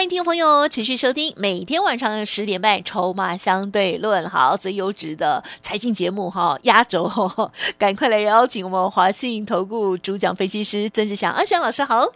欢迎听众朋友持续收听，每天晚上十点半《筹码相对论》好最优质的财经节目哈，压轴，赶快来邀请我们华信投顾主讲分析师曾志祥阿祥老师好，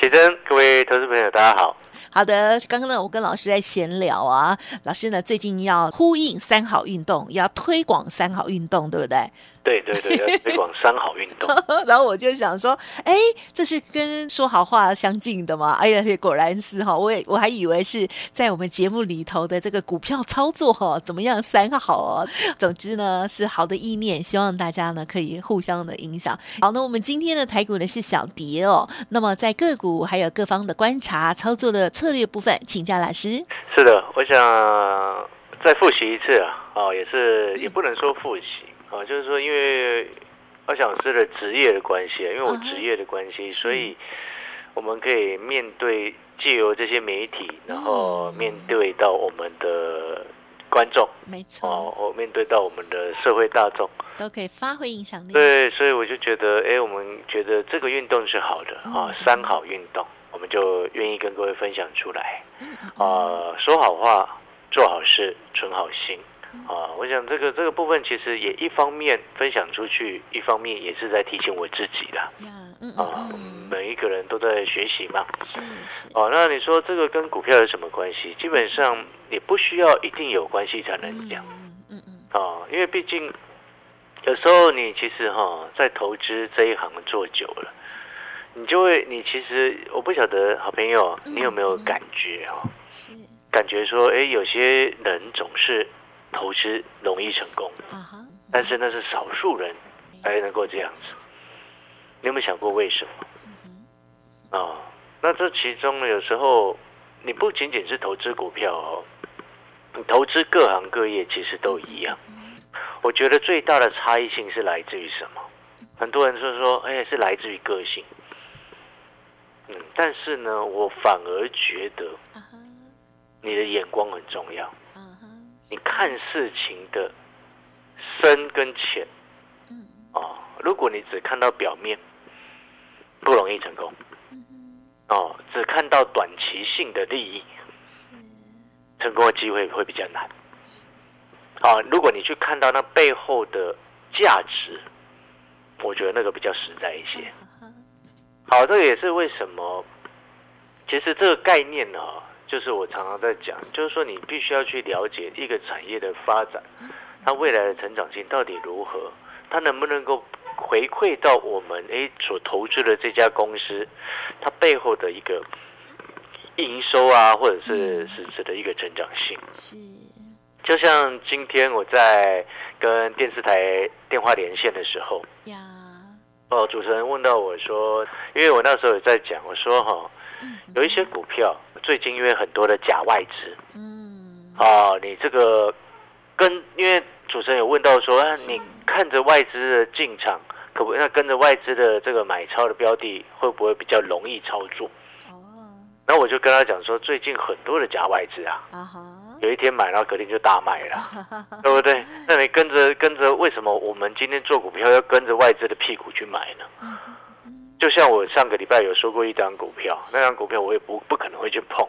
启真，各位投资朋友大家好。好的，刚刚呢，我跟老师在闲聊啊，老师呢最近要呼应三好运动，要推广三好运动，对不对？对对对，要 推广三好运动。然后我就想说，哎，这是跟说好话相近的吗？哎呀，果然是哈，我也我还以为是在我们节目里头的这个股票操作哈，怎么样三好哦？总之呢，是好的意念，希望大家呢可以互相的影响。好，那我们今天的台股呢是小跌哦。那么在个股还有各方的观察操作的策略部分，请教老师。是的，我想再复习一次啊，哦，也是也不能说复习。啊，就是说，因为我想是的职业的关系，因为我职业的关系，所以我们可以面对借由这些媒体，然后面对到我们的观众，没错，哦，我面对到我们的社会大众，都可以发挥影响力。对，所以我就觉得，哎，我们觉得这个运动是好的啊，三好运动，我们就愿意跟各位分享出来。啊，说好话，做好事，存好心。啊，我想这个这个部分其实也一方面分享出去，一方面也是在提醒我自己的。啊，每一个人都在学习嘛。是是。哦，那你说这个跟股票有什么关系？基本上也不需要一定有关系才能讲。嗯嗯。啊，因为毕竟有时候你其实哈在投资这一行做久了，你就会你其实我不晓得好朋友你有没有感觉哦？是。感觉说，哎，有些人总是。投资容易成功，但是那是少数人才能够这样子。你有没有想过为什么？啊，那这其中呢，有时候你不仅仅是投资股票哦，你投资各行各业其实都一样。我觉得最大的差异性是来自于什么？很多人说说，哎，是来自于个性。嗯，但是呢，我反而觉得你的眼光很重要。你看事情的深跟浅，嗯，哦，如果你只看到表面，不容易成功，哦，只看到短期性的利益，成功的机会会比较难，啊，如果你去看到那背后的价值，我觉得那个比较实在一些。好，这个也是为什么，其实这个概念呢。就是我常常在讲，就是说你必须要去了解一个产业的发展，它未来的成长性到底如何，它能不能够回馈到我们诶所投资的这家公司，它背后的一个营收啊，或者是实质的一个成长性。是，就像今天我在跟电视台电话连线的时候，呀，哦，主持人问到我说，因为我那时候也在讲，我说哈，有一些股票。最近因为很多的假外资，嗯，啊，你这个跟因为主持人有问到说，啊，你看着外资的进场，可不那跟着外资的这个买超的标的，会不会比较容易操作？哦，那我就跟他讲说，最近很多的假外资啊，啊哈，有一天买，然后隔天就大卖了，对不对？那你跟着跟着，为什么我们今天做股票要跟着外资的屁股去买呢？就像我上个礼拜有说过一张股票，那张股票我也不不可能会去碰，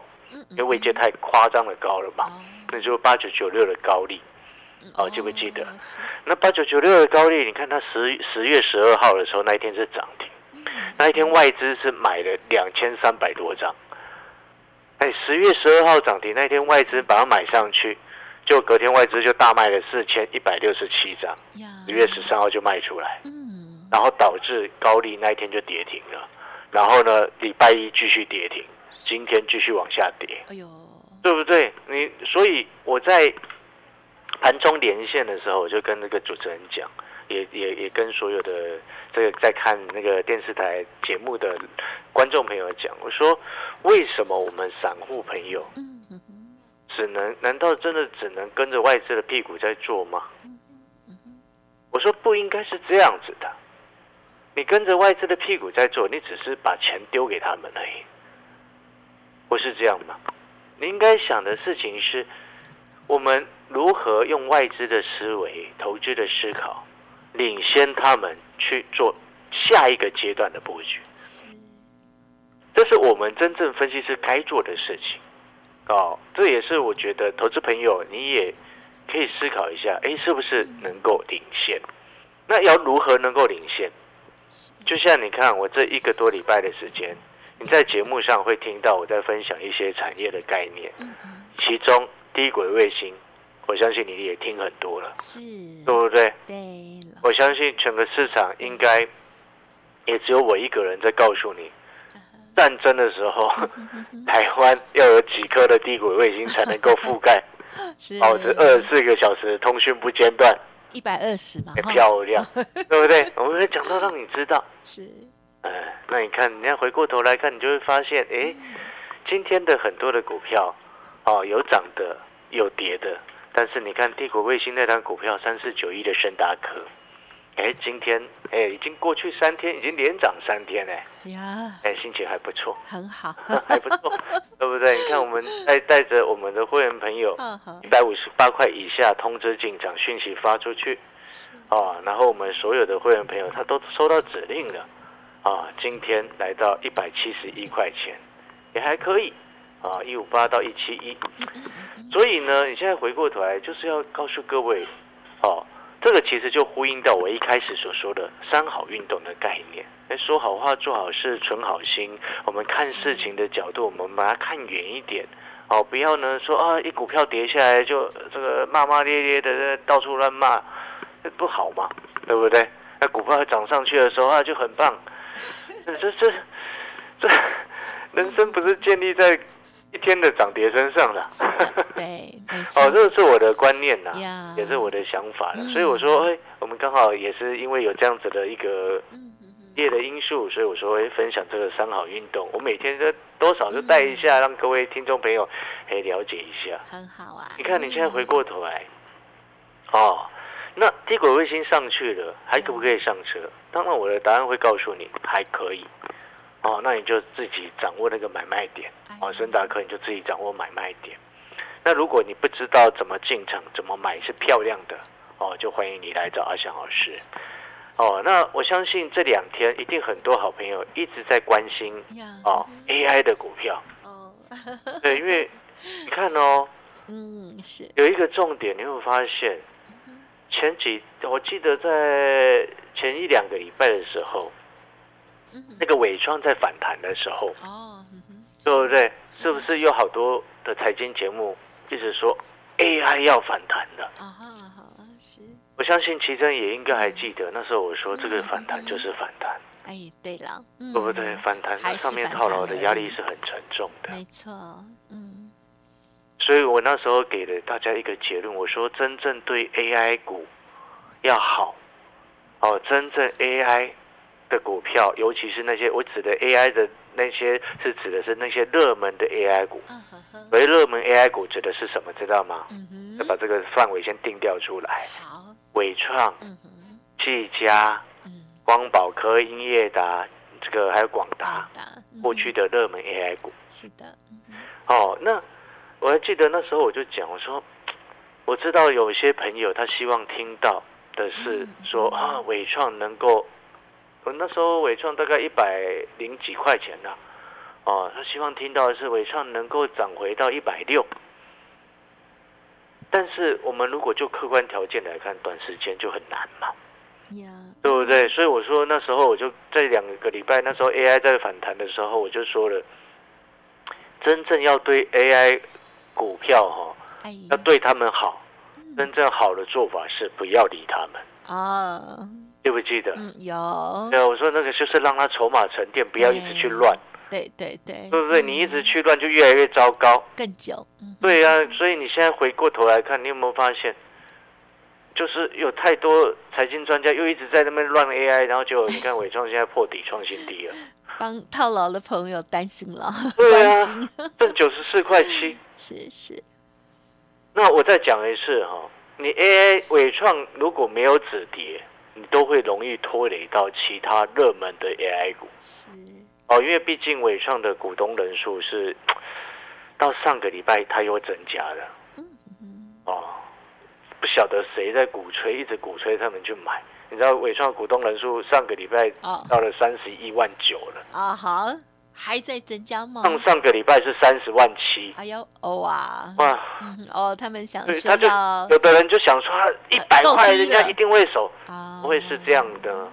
因为位阶太夸张的高了嘛。那就八九九六的高利，哦，记不记得？那八九九六的高利，你看它十十月十二号的时候那一天是涨停，那一天外资是买了两千三百多张。哎，十月十二号涨停那一天外资把它买上去，就隔天外资就大卖了四千一百六十七张，十月十三号就卖出来。嗯然后导致高利那一天就跌停了，然后呢，礼拜一继续跌停，今天继续往下跌，哎呦，对不对？你所以我在盘中连线的时候，我就跟那个主持人讲，也也也跟所有的这个在看那个电视台节目的观众朋友讲，我说为什么我们散户朋友，只能难道真的只能跟着外资的屁股在做吗？我说不应该是这样子的。你跟着外资的屁股在做，你只是把钱丢给他们而已，不是这样吗？你应该想的事情是，我们如何用外资的思维、投资的思考，领先他们去做下一个阶段的布局。这是我们真正分析师该做的事情。哦，这也是我觉得投资朋友你也可以思考一下，哎，是不是能够领先？那要如何能够领先？就像你看，我这一个多礼拜的时间，你在节目上会听到我在分享一些产业的概念，其中低轨卫星，我相信你也听很多了，是，对不对？对，我相信整个市场应该也只有我一个人在告诉你。战争的时候，台湾要有几颗的低轨卫星才能够覆盖，保持二十四个小时通讯不间断，一百二十嘛，漂亮，对不对？我们会讲到让你知道，是，哎，那你看，你要回过头来看，你就会发现，哎，今天的很多的股票，哦，有涨的，有跌的，但是你看帝国卫星那张股票三四九一的深达科。哎，今天哎，已经过去三天，已经连涨三天哎，呀，哎，心情还不错，很好，还不错，对不对？你看，我们带带着我们的会员朋友，一百五十八块以下通知进场讯息发出去，啊，然后我们所有的会员朋友他都收到指令了，啊，今天来到一百七十一块钱，也还可以，啊，一五八到一七一，所以呢，你现在回过头来就是要告诉各位，哦。这个其实就呼应到我一开始所说的“三好运动”的概念。哎，说好话、做好事、存好心。我们看事情的角度，我们把它看远一点。哦，不要呢说啊，一股票跌下来就这个骂骂咧咧的到处乱骂，不好嘛，对不对？那股票涨上去的时候啊，就很棒。这这这，人生不是建立在。一天的涨跌身上了，对。哦，这个是我的观念呐，也是我的想法了。所以我说，哎，我们刚好也是因为有这样子的一个业的因素，所以我说，会，分享这个三好运动，我每天都多少就带一下，让各位听众朋友哎了解一下。很好啊。你看你现在回过头来，哦，那低轨卫星上去了，还可不可以上车？当然，我的答案会告诉你，还可以。哦，那你就自己掌握那个买卖点。哦，森达克你就自己掌握买卖点。那如果你不知道怎么进场、怎么买是漂亮的，哦，就欢迎你来找阿翔老师。哦，那我相信这两天一定很多好朋友一直在关心哦 AI 的股票。哦，对，因为你看哦，嗯，是有一个重点，你会发现前几我记得在前一两个礼拜的时候。那个伪装在反弹的时候，哦，对不对？是不是有好多的财经节目一直说 AI 要反弹的？啊哈，是。我相信奇珍也应该还记得那时候我说这个反弹就是反弹。哎，对了，对不对？反弹上面套牢的压力是很沉重的。没错，嗯。所以我那时候给了大家一个结论，我说真正对 AI 股要好，哦，真正 AI。的股票，尤其是那些我指的 AI 的那些，是指的是那些热门的 AI 股。所以热门 AI 股指的是什么？知道吗？要把这个范围先定调出来。好，伟创、技嘉、光宝科、英业达，这个还有广达，过去的热门 AI 股。是的。哦，那我还记得那时候我就讲，我说我知道有些朋友他希望听到的是说啊，伟创能够。我那时候伟创大概一百零几块钱呢，哦，他希望听到的是伟创能够涨回到一百六，但是我们如果就客观条件来看，短时间就很难嘛，对不对？所以我说那时候我就在两个礼拜，那时候 AI 在反弹的时候，我就说了，真正要对 AI 股票哈，要对他们好，真正好的做法是不要理他们。啊。记不记得？嗯，有。对，我说那个就是让他筹码沉淀，不要一直去乱。对对对，对不对？你一直去乱，就越来越糟糕。更久。对呀，所以你现在回过头来看，你有没有发现，就是有太多财经专家又一直在那边乱 AI，然后就你看伟创现在破底创新低了，帮套牢的朋友担心了。对啊，挣九十四块七。是是。那我再讲一次哈，你 AI 伟创如果没有止跌。你都会容易拖累到其他热门的 AI 股。是哦，因为毕竟伟创的股东人数是到上个礼拜它又增加了。哦，不晓得谁在鼓吹，一直鼓吹他们去买。你知道伟创股东人数上个礼拜哦到了三十一万九了，啊，好，还在增加吗？上上个礼拜是三十万七。哎呦，哦啊，哇，嗯哦，他们想对，说他就有的人就想说，一百够块人家一定会守，啊，不会是这样的，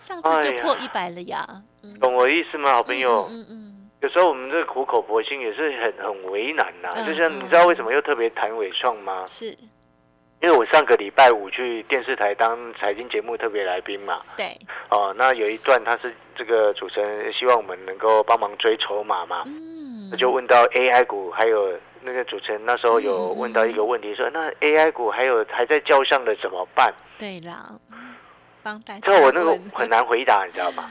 上次就破一百了呀，嗯。懂我意思吗，好朋友？嗯嗯有时候我们这个苦口婆心也是很很为难呐、嗯就像你知道为什么又特别谈伟创吗？嗯，？是，因为我上个礼拜五去电视台当财经节目特别来宾嘛，对，哦，那有一段他是这个主持人希望我们能够帮忙追筹码嘛，嗯，那就问到 AI 股，还有那个主持人那时候有问到一个问题说，那 AI 股还有还在叫上的怎么办？对啦，嗯帮大家这我那个很难回答，你知道吗？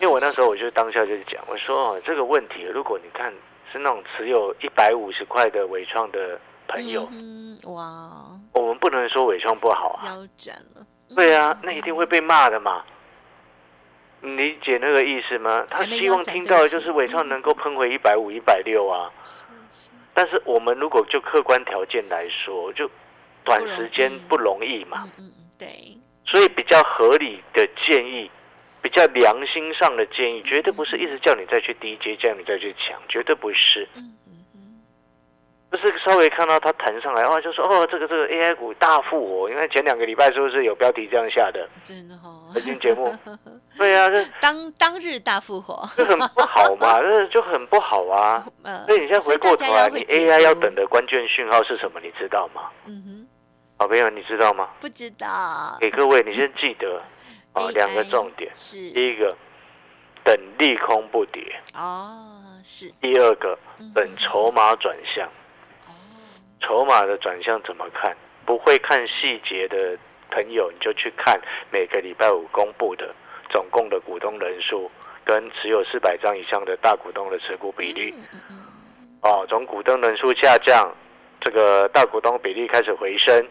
因为我那时候我就当下就是讲，我说哦，这个问题如果你看是那种持有一百五十块的伟创的朋友，嗯哼。哇，我们不能说伟创不好啊，腰斩了，对啊，那一定会被骂的嘛。你理解那个意思吗？他希望听到的就是伟创能够喷回一百五、一百六啊。但是我们如果就客观条件来说，就短时间不容易嘛，嗯对，所以比较合理的建议，比较良心上的建议，绝对不是一直叫你再去低阶，叫你再去抢，绝对不是。嗯，就是稍微看到它弹上来的话，就说哦，这个这个 AI 股大复活。因为前两个礼拜是不是有标题这样下的真的哦财，经节目？对啊，这当当日大复活，这很不好嘛，这就很不好啊。呃所以你现在回过头来，你 AI 要等的关键讯号是什么？你知道吗？嗯哼，好朋友，你知道吗？不知道给各位，你先记得啊 两个重点。是第一个，等利空不跌；哦，是第二个，嗯等筹码转向。哦，筹码的转向怎么看？不会看细节的朋友，你就去看每个礼拜五公布的总共的股东人数跟持有四百张以上的大股东的持股比例。哦，总股东人数下降，这个大股东比例开始回升，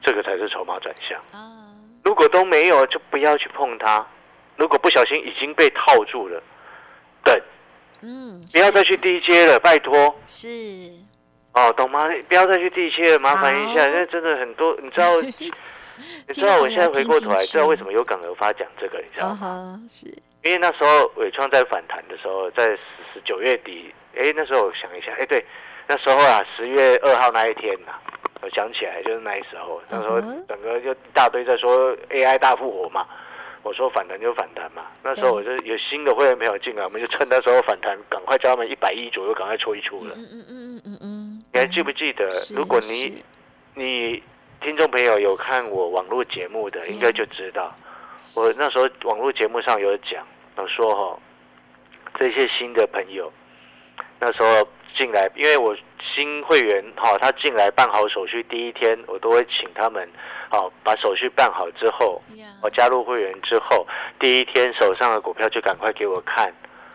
这个才是筹码转向。啊，如果都没有，就不要去碰它。如果不小心已经被套住了，等，嗯，不要再去低阶了，拜托。是哦，懂吗？不要再去地切了，麻烦一下，好因为真的很多，你知道，你知道我现在回过头来，知道为什么有感而发讲这个，你知道啊吗？是因为那时候伟创在反弹的时候，在十十九月底，哎，那时候我想一下，哎，对，那时候啊，十月二号那一天呐、我想起来就是那时候，那时候整个就一大堆在说 AI 大复活嘛。我说反弹就反弹嘛，那时候我就有新的会员朋友进来，我们就趁那时候反弹，赶快叫他们一百亿左右赶快出一出了。嗯嗯还记不记得？如果你你听众朋友有看我网络节目的，应该就知道，我那时候网络节目上有讲，我说哈、这些新的朋友那时候进来，因为我新会员哈、他进来办好手续第一天，我都会请他们好、把手续办好之后，呀我加入会员之后，第一天手上的股票就赶快给我看。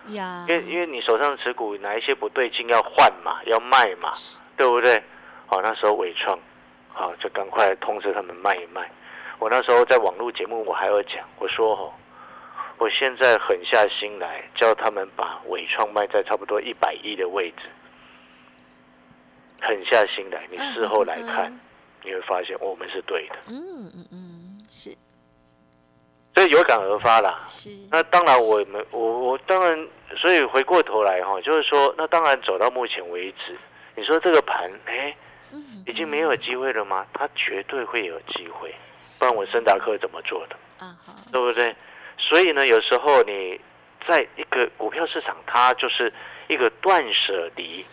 呀，因为因为你手上的持股哪一些不对劲要换嘛，要卖嘛，对不对？好，那时候伟创，好就赶快通知他们卖一卖。我那时候在网络节目我还有讲，我说哦，我现在狠下心来叫他们把伟创卖在差不多一百亿的位置，狠下心来，你事后来看，你会发现我们是对的，嗯嗯嗯，是所以有感而发啦。是，那当然我们，我我当然，所以回过头来哈，就是说，那当然走到目前为止，你说这个盘，哎，嗯。已经没有机会了吗？它绝对会有机会，不然我森达克怎么做的，啊哈，对不对？所以呢，有时候你在一个股票市场，它就是一个断舍离。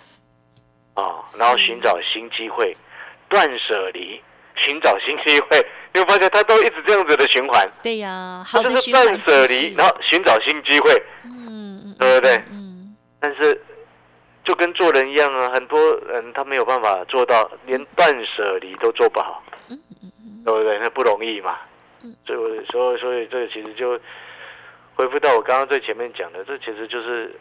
啊，然后寻找新机会，断舍离，寻找新机会，你会发现它都一直这样子的循环，对呀，它好就是断舍离，然后寻找新机会。嗯嗯，对不对？嗯，但是就跟做人一样啊，很多人他没有办法做到，连断舍离都做不好，对不对？那不容易嘛嗯。所以我所以所以这个其实就恢复到我刚刚最前面讲的，这其实就是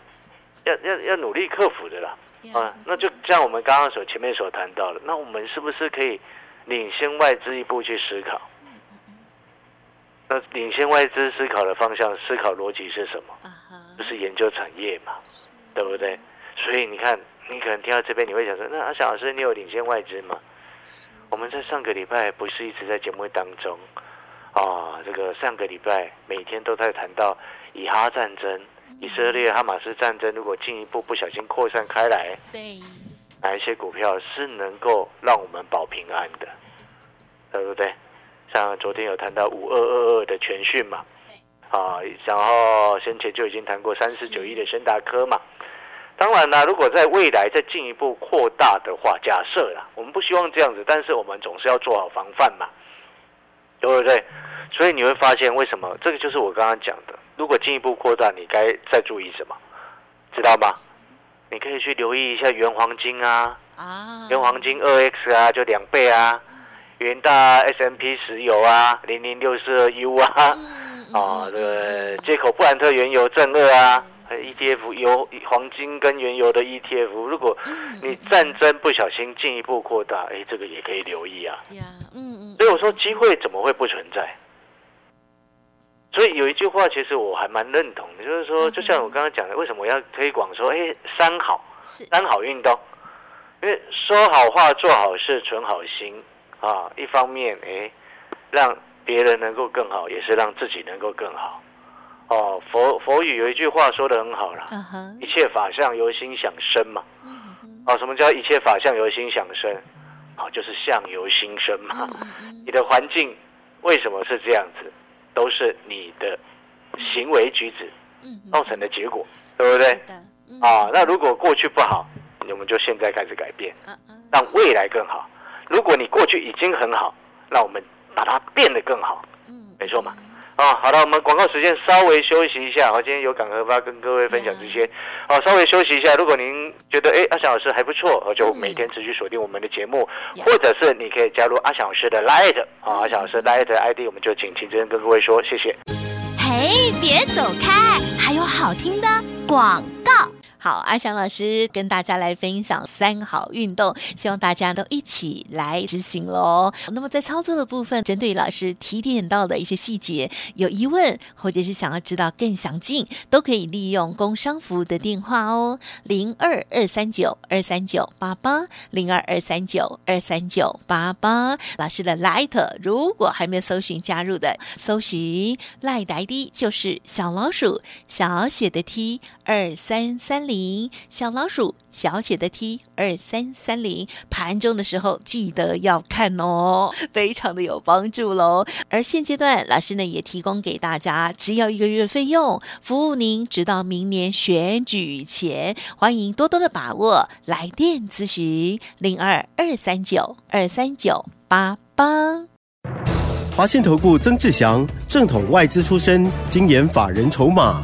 要要要努力克服的啦。嗯，啊，那就像我们刚刚所前面所谈到的，那我们是不是可以领先外资一步去思考？那领先外资思考的方向、思考逻辑是什么？就是研究产业嘛，对不对？所以你看，你可能听到这边，你会想说：那阿翔老师，你有领先外资吗？我们在上个礼拜不是一直在节目当中啊？这个上个礼拜每天都在谈到以哈战争、以色列哈马斯战争，如果进一步不小心扩散开来，对，哪一些股票是能够让我们保平安的，对不对？像昨天有谈到五二二二的全讯嘛，啊，然后先前就已经谈过三四九一的深达科嘛。当然啦，如果在未来再进一步扩大的话，假设啦，我们不希望这样子，但是我们总是要做好防范嘛，对不对？所以你会发现，为什么这个就是我刚刚讲的，如果进一步扩大，你该再注意什么，知道吗？你可以去留意一下原黄金啊，啊，原黄金二 X 啊，就两倍啊，元大 S M P 石油啊，零零六四二 U 啊，啊，这个接口布兰特原油正二啊。ETF 油黄金跟原油的 ETF，如果你战争不小心进一步扩大，哎，这个也可以留意啊。嗯嗯。所以我说机会怎么会不存在？所以有一句话，其实我还蛮认同的，就是说，就像我刚刚讲的，为什么我要推广说，哎，三好，三好运动，因为说好话、做好事、存好心啊，一方面，哎，让别人能够更好，也是让自己能够更好。哦，佛佛语有一句话说的很好了，一切法相由心想生嘛。哦，什么叫一切法相由心想生？哦，就是相由心生嘛。你的环境为什么是这样子？都是你的行为举止造成的结果，对不对？啊，那如果过去不好，我们就现在开始改变，让未来更好。如果你过去已经很好，那我们把它变得更好，没错嘛。啊，好了，我们广告时间稍微休息一下。好，今天有感合发跟各位分享这些。好，稍微休息一下。如果您觉得哎阿翔老师还不错，就每天持续锁定我们的节目，或者是你可以加入阿翔老师的 Light 啊，阿翔老师 Light ID，我们就请秦真跟各位说谢谢。嘿，别走开，还有好听的广告。好，阿翔老师跟大家来分享三好运动，希望大家都一起来执行喽。那么在操作的部分，针对老师提点到的一些细节，有疑问或者是想要知道更详尽，都可以利用工商服务的电话哦，零二二三九二三九八八零二二三九二三九八八。老师的 Light 如果还没有搜寻加入的，搜寻 Light ID 就是小老鼠小写的 T 二三三零。小老鼠小写的 T 二三三零，盘中的时候记得要看哦，非常的有帮助喽。而现阶段老师呢也提供给大家，只要一个月费用，服务您直到明年选举前，欢迎多多的把握，来电咨询零二二三九二三九八八。华信投顾曾志祥，正统外资出身，精研法人筹码。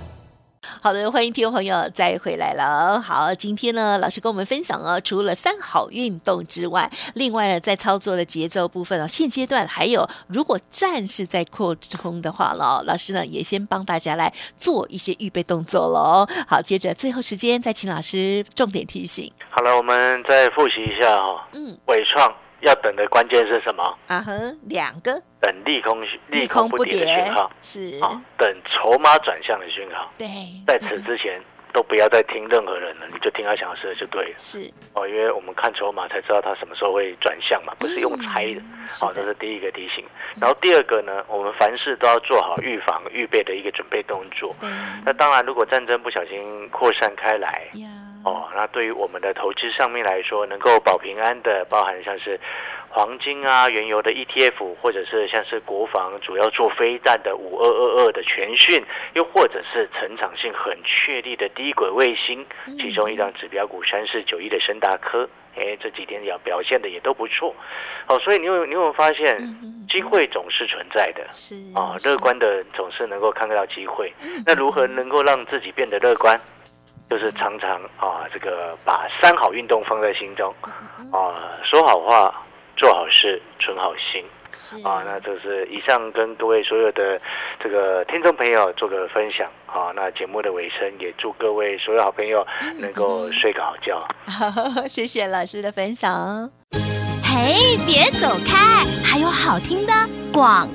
好的，欢迎听众朋友再回来了。好，今天呢，老师跟我们分享哦，除了三好运动之外，另外呢，在操作的节奏部分啊，现阶段还有，如果战事在扩充的话了，老师呢也先帮大家来做一些预备动作喽。好，接着最后时间再请老师重点提醒。好了，我们再复习一下哈。嗯，伟创。要等的关键是什么？啊哼，两个等利空利空不跌的讯号是啊，等筹码转向的讯号。对，在此之前都不要再听任何人了，你就听他讲的就对了。是哦，因为我们看筹码才知道他什么时候会转向嘛，不是用猜的。好，这是第一个提醒。然后第二个呢，我们凡事都要做好预防预备的一个准备动作。那当然，如果战争不小心扩散开来。哦，那对于我们的投资上面来说，能够保平安的，包含像是黄金啊、原油的 ETF，或者是像是国防主要做飞弹的五二二二的全讯，又或者是成长性很确立的低轨卫星，其中一张指标股三四九一的深大科，哎，这几天要表现的也都不错。哦，所以你有你有发现，机会总是存在的，是啊，乐观的总是能够看得到机会。那如何能够让自己变得乐观？就是常常啊，这个把三好运动放在心中啊，说好话，做好事，存好心。啊，那就是以上跟各位所有的这个听众朋友做个分享啊。那节目的尾声，也祝各位所有好朋友能够睡个好觉。谢谢老师的分享。嘿，别走开，还有好听的广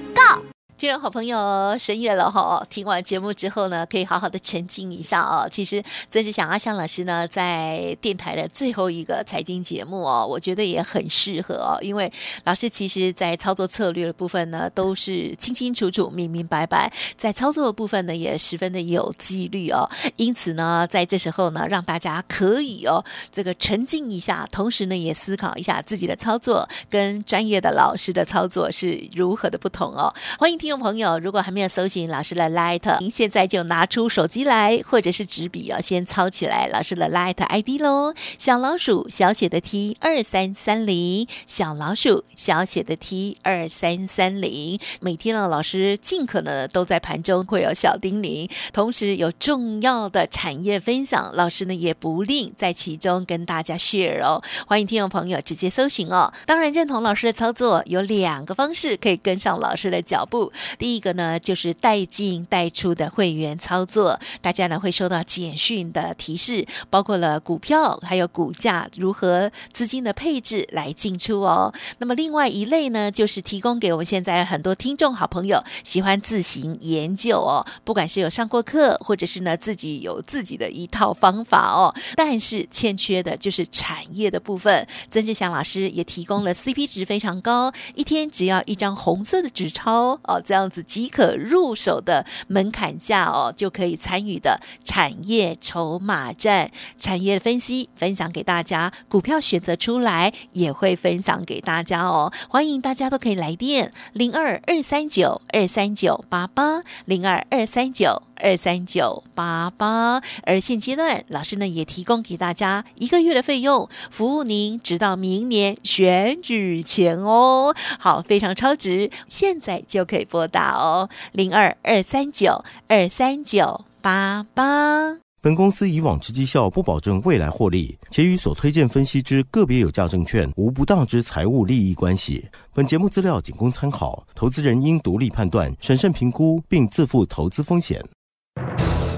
听众好朋友，深夜了哈！听完节目之后呢，可以好好的沉浸一下哦。其实曾志祥阿香老师呢，在电台的最后一个财经节目哦，我觉得也很适合哦。因为老师其实在操作策略的部分呢，都是清清楚楚、明明白白，在操作的部分呢，也十分的有纪律哦。因此呢，在这时候呢，让大家可以哦，这个沉浸一下，同时呢，也思考一下自己的操作跟专业的老师的操作是如何的不同哦。欢迎听。听众朋友，如果还没有搜寻老师的 Light，您现在就拿出手机来，或者是纸笔哦，先抄起来老师的 Light ID 喽。小老鼠小写的 T 二三三零，小老鼠小写的 T 二三三零。每天呢，老师尽可能都在盘中会有小叮咛，同时有重要的产业分享，老师呢也不吝在其中跟大家 share 哦。欢迎听众朋友直接搜寻哦。当然认同老师的操作，有两个方式可以跟上老师的脚步。第一个呢，就是带进带出的会员操作，大家呢会收到简讯的提示，包括了股票还有股价如何资金的配置来进出哦。那么另外一类呢，就是提供给我们现在很多听众好朋友喜欢自行研究哦，不管是有上过课，或者是呢自己有自己的一套方法哦，但是欠缺的就是产业的部分。曾志祥老师也提供了 CP 值非常高，一天只要一张红色的纸钞哦。这样子即可入手的门槛价哦，就可以参与的产业筹码战、产业分析分享给大家，股票选择出来也会分享给大家哦。欢迎大家都可以来电零二二三九二三九八八零二二三九。二三九八八，而现阶段老师呢也提供给大家一个月的费用，服务您直到明年选举前哦。好，非常超值，现在就可以拨打哦，零二二三九二三九八八。本公司以往之绩效不保证未来获利，且与所推荐分析之个别有价证券无不当之财务利益关系。本节目资料仅供参考，投资人应独立判断、审慎评估，并自负投资风险。